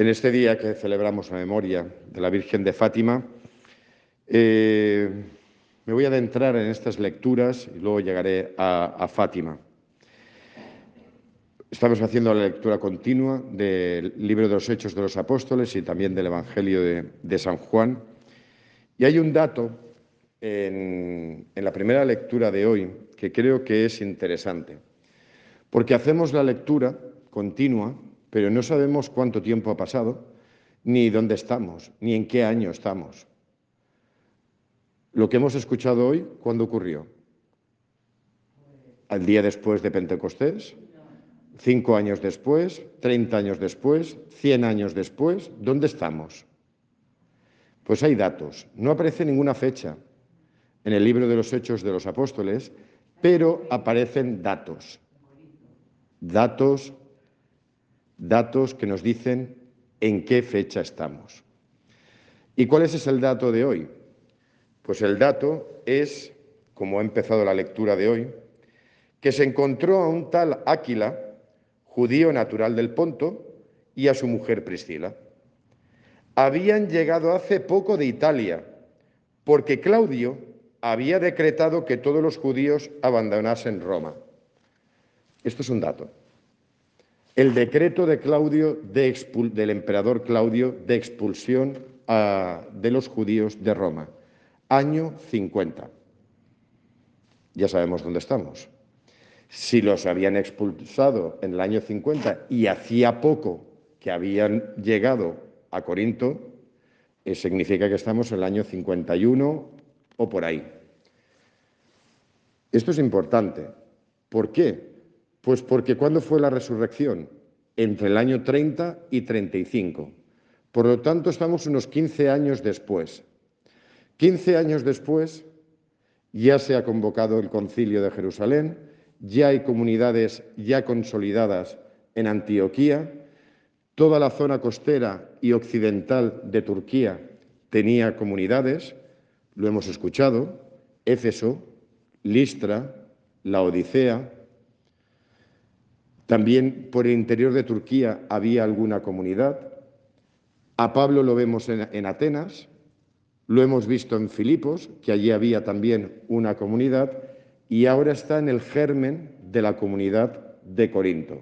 en este día que celebramos la memoria de la Virgen de Fátima, eh, me voy a adentrar en estas lecturas y luego llegaré a, Fátima. Estamos haciendo la lectura continua del libro de los Hechos de los Apóstoles y también del Evangelio de, San Juan. Y hay un dato en, en la primera lectura de hoy que creo que es interesante, porque hacemos la lectura continua pero no sabemos cuánto tiempo ha pasado, ni dónde estamos, ni en qué año estamos. Lo que hemos escuchado hoy, ¿cuándo ocurrió? ¿Al día después de Pentecostés? ¿Cinco años después? ¿Treinta años después? ¿Cien años después? ¿Dónde estamos? Pues hay datos. No aparece ninguna fecha en el libro de los Hechos de los Apóstoles, pero aparecen datos. Datos datos que nos dicen en qué fecha estamos. ¿Y cuál es el dato de hoy? Pues el dato es, como ha empezado la lectura de hoy, que se encontró a un tal Áquila, judío natural del Ponto, y a su mujer Priscila. Habían llegado hace poco de Italia, porque Claudio había decretado que todos los judíos abandonasen Roma. Esto es un dato el decreto de Claudio del emperador Claudio de expulsión de los judíos de Roma, año 50. Ya sabemos dónde estamos. Si los habían expulsado en el año 50 y hacía poco que habían llegado a Corinto, eh, significa que estamos en el año 51 o por ahí. Esto es importante. ¿Por qué? Pues porque ¿cuándo fue la resurrección? Entre el año 30 y 35. Por lo tanto, estamos unos 15 años después. 15 años después ya se ha convocado el concilio de Jerusalén, ya hay comunidades ya consolidadas en Antioquía, toda la zona costera y occidental de Turquía tenía comunidades, lo hemos escuchado, Éfeso, Listra, la Odisea, también por el interior de Turquía había alguna comunidad. A Pablo lo vemos en, Atenas, lo hemos visto en Filipos, que allí había también una comunidad, y ahora está en el germen de la comunidad de Corinto.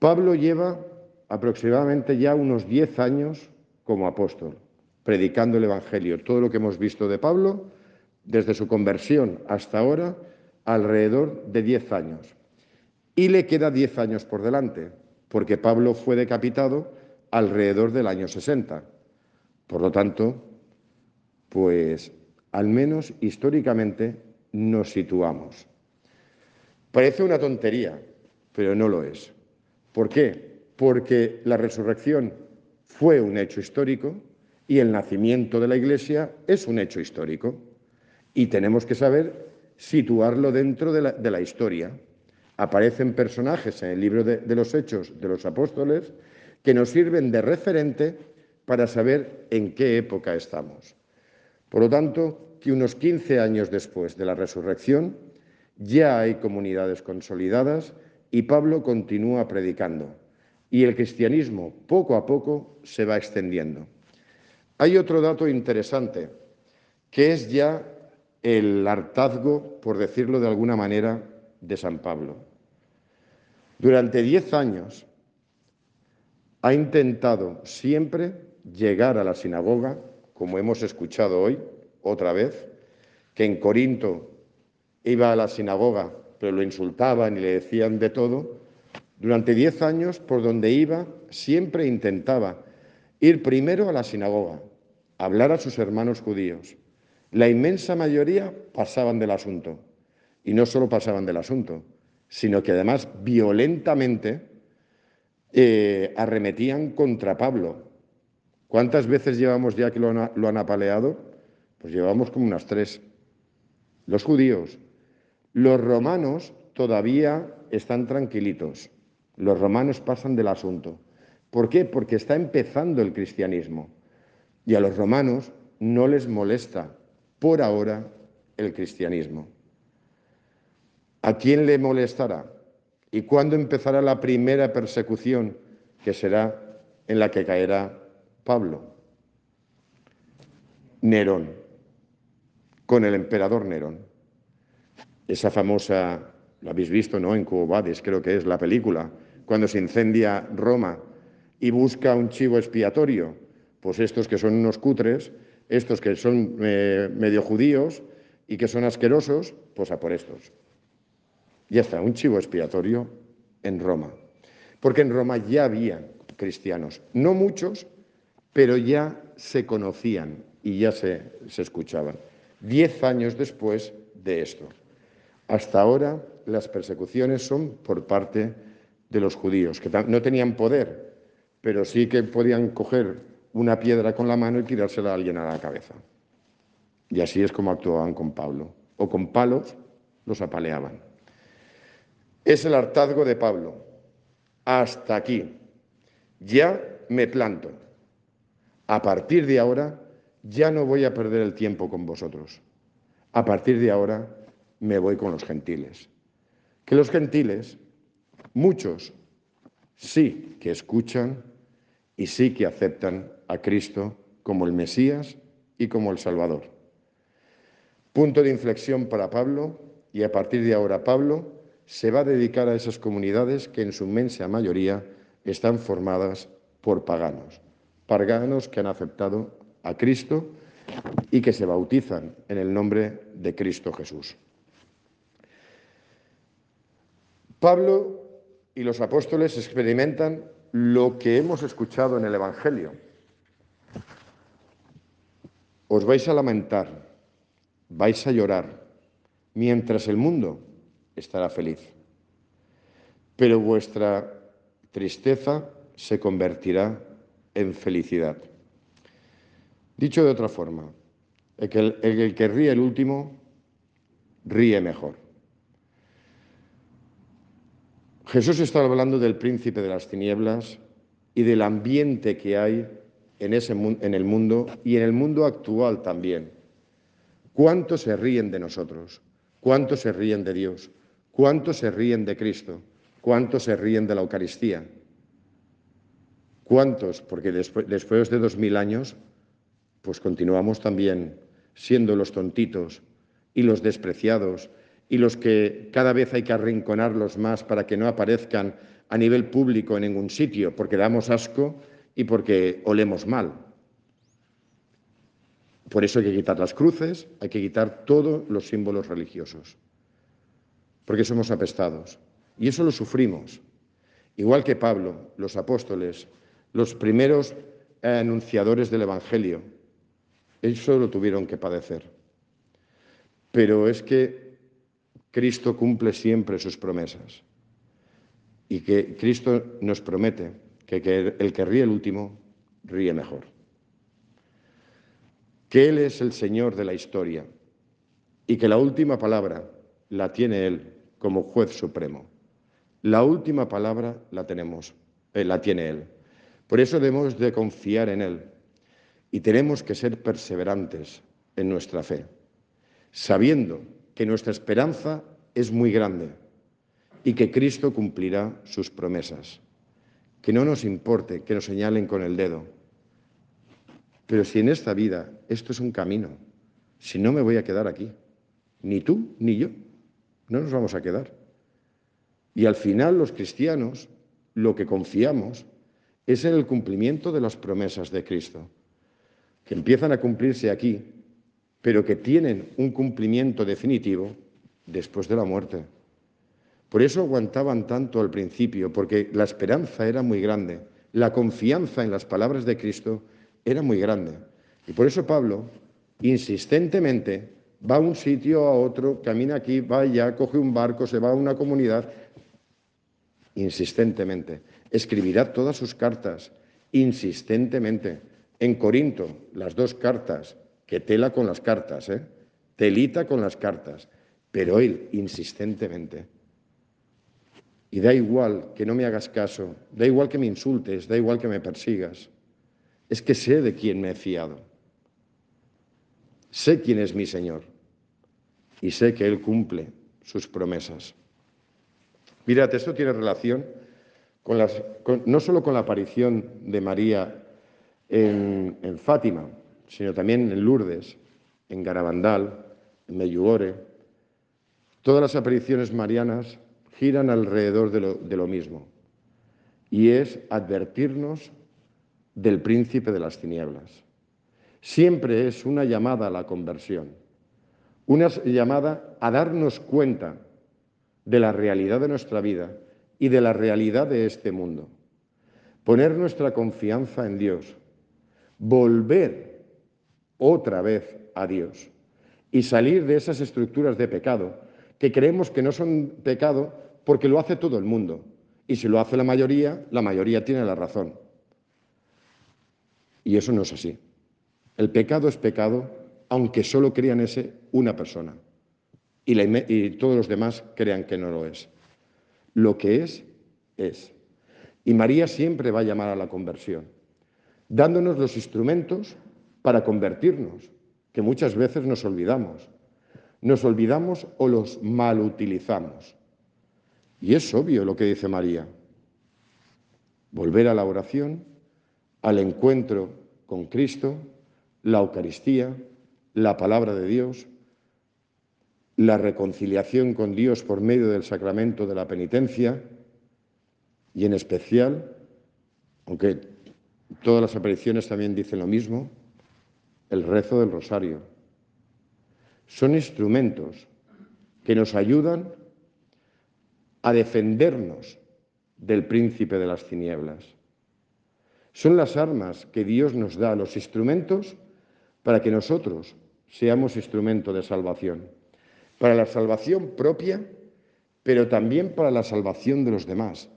Pablo lleva aproximadamente ya unos 10 años como apóstol, predicando el Evangelio. Todo lo que hemos visto de Pablo, desde su conversión hasta ahora, alrededor de 10 años. Y le queda 10 años por delante, porque Pablo fue decapitado alrededor del año 60. Por lo tanto, pues al menos históricamente nos situamos. Parece una tontería, pero no lo es. ¿Por qué? Porque la resurrección fue un hecho histórico y el nacimiento de la Iglesia es un hecho histórico. Y tenemos que saber situarlo dentro de la, de la historia aparecen personajes en el libro de, los Hechos de los Apóstoles que nos sirven de referente para saber en qué época estamos. Por lo tanto, que unos 15 años después de la resurrección ya hay comunidades consolidadas y Pablo continúa predicando y el cristianismo poco a poco se va extendiendo. Hay otro dato interesante, que es ya el hartazgo, por decirlo de alguna manera, de San Pablo. Durante diez años ha intentado siempre llegar a la sinagoga, como hemos escuchado hoy otra vez, que en Corinto iba a la sinagoga, pero lo insultaban y le decían de todo. Durante diez años, por donde iba, siempre intentaba ir primero a la sinagoga, hablar a sus hermanos judíos. La inmensa mayoría pasaban del asunto. Y no solo pasaban del asunto, sino que además violentamente eh, arremetían contra Pablo. ¿Cuántas veces llevamos ya que lo han, lo han apaleado? Pues llevamos como unas tres. Los judíos. Los romanos todavía están tranquilitos. Los romanos pasan del asunto. ¿Por qué? Porque está empezando el cristianismo. Y a los romanos no les molesta por ahora el cristianismo. ¿A quién le molestará? ¿Y cuándo empezará la primera persecución? Que será en la que caerá Pablo. Nerón, con el emperador Nerón. Esa famosa, lo habéis visto, ¿no? En Cubades, creo que es la película, cuando se incendia Roma y busca un chivo expiatorio. Pues estos que son unos cutres, estos que son eh, medio judíos y que son asquerosos, pues a por estos. Ya está, un chivo expiatorio en Roma. Porque en Roma ya había cristianos, no muchos, pero ya se conocían y ya se, se escuchaban. Diez años después de esto. Hasta ahora las persecuciones son por parte de los judíos, que no tenían poder, pero sí que podían coger una piedra con la mano y tirársela a alguien a la cabeza. Y así es como actuaban con Pablo. O con palos los apaleaban. Es el hartazgo de Pablo. Hasta aquí. Ya me planto. A partir de ahora ya no voy a perder el tiempo con vosotros. A partir de ahora me voy con los gentiles. Que los gentiles, muchos, sí que escuchan y sí que aceptan a Cristo como el Mesías y como el Salvador. Punto de inflexión para Pablo y a partir de ahora Pablo se va a dedicar a esas comunidades que en su inmensa mayoría están formadas por paganos, paganos que han aceptado a Cristo y que se bautizan en el nombre de Cristo Jesús. Pablo y los apóstoles experimentan lo que hemos escuchado en el Evangelio. Os vais a lamentar, vais a llorar, mientras el mundo estará feliz. Pero vuestra tristeza se convertirá en felicidad. Dicho de otra forma, el que, el que ríe el último, ríe mejor. Jesús está hablando del príncipe de las tinieblas y del ambiente que hay en, ese, en el mundo y en el mundo actual también. ¿Cuántos se ríen de nosotros? ¿Cuántos se ríen de Dios? ¿Cuántos se ríen de Cristo? ¿Cuántos se ríen de la Eucaristía? ¿Cuántos? Porque después, de dos mil años, pues continuamos también siendo los tontitos y los despreciados y los que cada vez hay que arrinconarlos más para que no aparezcan a nivel público en ningún sitio, porque damos asco y porque olemos mal. Por eso hay que quitar las cruces, hay que quitar todos los símbolos religiosos, porque somos apestados. Y eso lo sufrimos. Igual que Pablo, los apóstoles, los primeros anunciadores del Evangelio, eso lo tuvieron que padecer. Pero es que Cristo cumple siempre sus promesas. Y que Cristo nos promete que, el que ríe el último, ríe mejor. Que Él es el Señor de la historia y que la última palabra la tiene Él como juez supremo. La última palabra la tenemos, eh, la tiene Él. Por eso debemos de confiar en Él y tenemos que ser perseverantes en nuestra fe, sabiendo que nuestra esperanza es muy grande y que Cristo cumplirá sus promesas. Que no nos importe que nos señalen con el dedo. Pero si en esta vida esto es un camino, si no me voy a quedar aquí, ni tú ni yo, no nos vamos a quedar. Y al final los cristianos lo que confiamos es en el cumplimiento de las promesas de Cristo, que empiezan a cumplirse aquí pero que tienen un cumplimiento definitivo después de la muerte. Por eso aguantaban tanto al principio, porque la esperanza era muy grande, la confianza en las palabras de Cristo era muy grande. Y por eso Pablo, insistentemente, va a un sitio, a otro, camina aquí, va allá, coge un barco, se va a una comunidad, insistentemente. Escribirá todas sus cartas, insistentemente. En Corinto, las dos cartas, que tela con las cartas, ¿eh? telita con las cartas, pero él insistentemente. Y da igual que no me hagas caso, da igual que me insultes, da igual que me persigas. Es que sé de quién me he fiado. Sé quién es mi Señor y sé que Él cumple sus promesas. Mirad, esto tiene relación no solo con la aparición de María en, Fátima, sino también en Lourdes, en Garabandal, en Meyugore. Todas las apariciones marianas giran alrededor de lo, mismo, y es advertirnos del príncipe de las tinieblas. Siempre es una llamada a la conversión, una llamada a darnos cuenta de la realidad de nuestra vida y de la realidad de este mundo. Poner nuestra confianza en Dios, volver otra vez a Dios y salir de esas estructuras de pecado que creemos que no son pecado porque lo hace todo el mundo. Y si lo hace la mayoría, la mayoría tiene la razón. Y eso no es así. El pecado es pecado aunque solo crean ese una persona y, y todos los demás crean que no lo es. Lo que es, es. Y María siempre va a llamar a la conversión, dándonos los instrumentos para convertirnos, que muchas veces nos olvidamos. Nos olvidamos o los mal utilizamos. Y es obvio lo que dice María. Volver a la oración, al encuentro con Cristo, la Eucaristía, la palabra de Dios, la reconciliación con Dios por medio del sacramento de la penitencia y en especial, aunque todas las apariciones también dicen lo mismo, el rezo del rosario. Son instrumentos que nos ayudan a defendernos del príncipe de las tinieblas. Son las armas que Dios nos da, los instrumentos para que nosotros seamos instrumento de salvación, para la salvación propia, pero también para la salvación de los demás.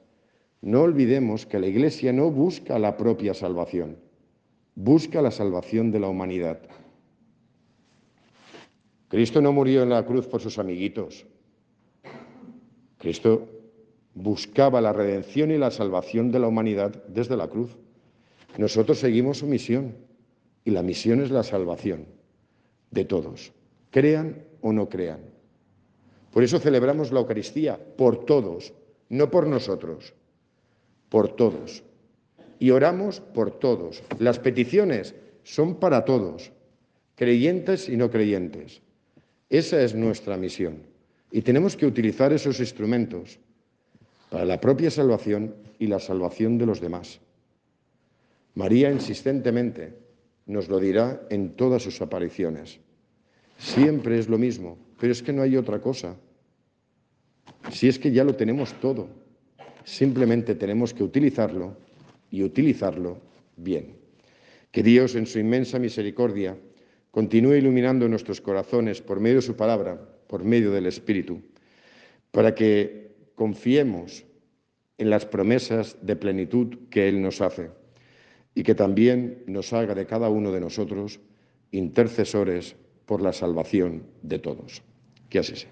No olvidemos que la Iglesia no busca la propia salvación, busca la salvación de la humanidad. Cristo no murió en la cruz por sus amiguitos, Cristo buscaba la redención y la salvación de la humanidad desde la cruz. Nosotros seguimos su misión y la misión es la salvación de todos, crean o no crean. Por eso celebramos la Eucaristía por todos, no por nosotros, por todos. Y oramos por todos. Las peticiones son para todos, creyentes y no creyentes. Esa es nuestra misión. Y tenemos que utilizar esos instrumentos para la propia salvación y la salvación de los demás. María insistentemente nos lo dirá en todas sus apariciones. Siempre es lo mismo, pero es que no hay otra cosa. Si es que ya lo tenemos todo, simplemente tenemos que utilizarlo y utilizarlo bien. Que Dios, en su inmensa misericordia, continúe iluminando nuestros corazones por medio de su palabra por medio del Espíritu, para que confiemos en las promesas de plenitud que Él nos hace y que también nos haga de cada uno de nosotros intercesores por la salvación de todos. Que así sea.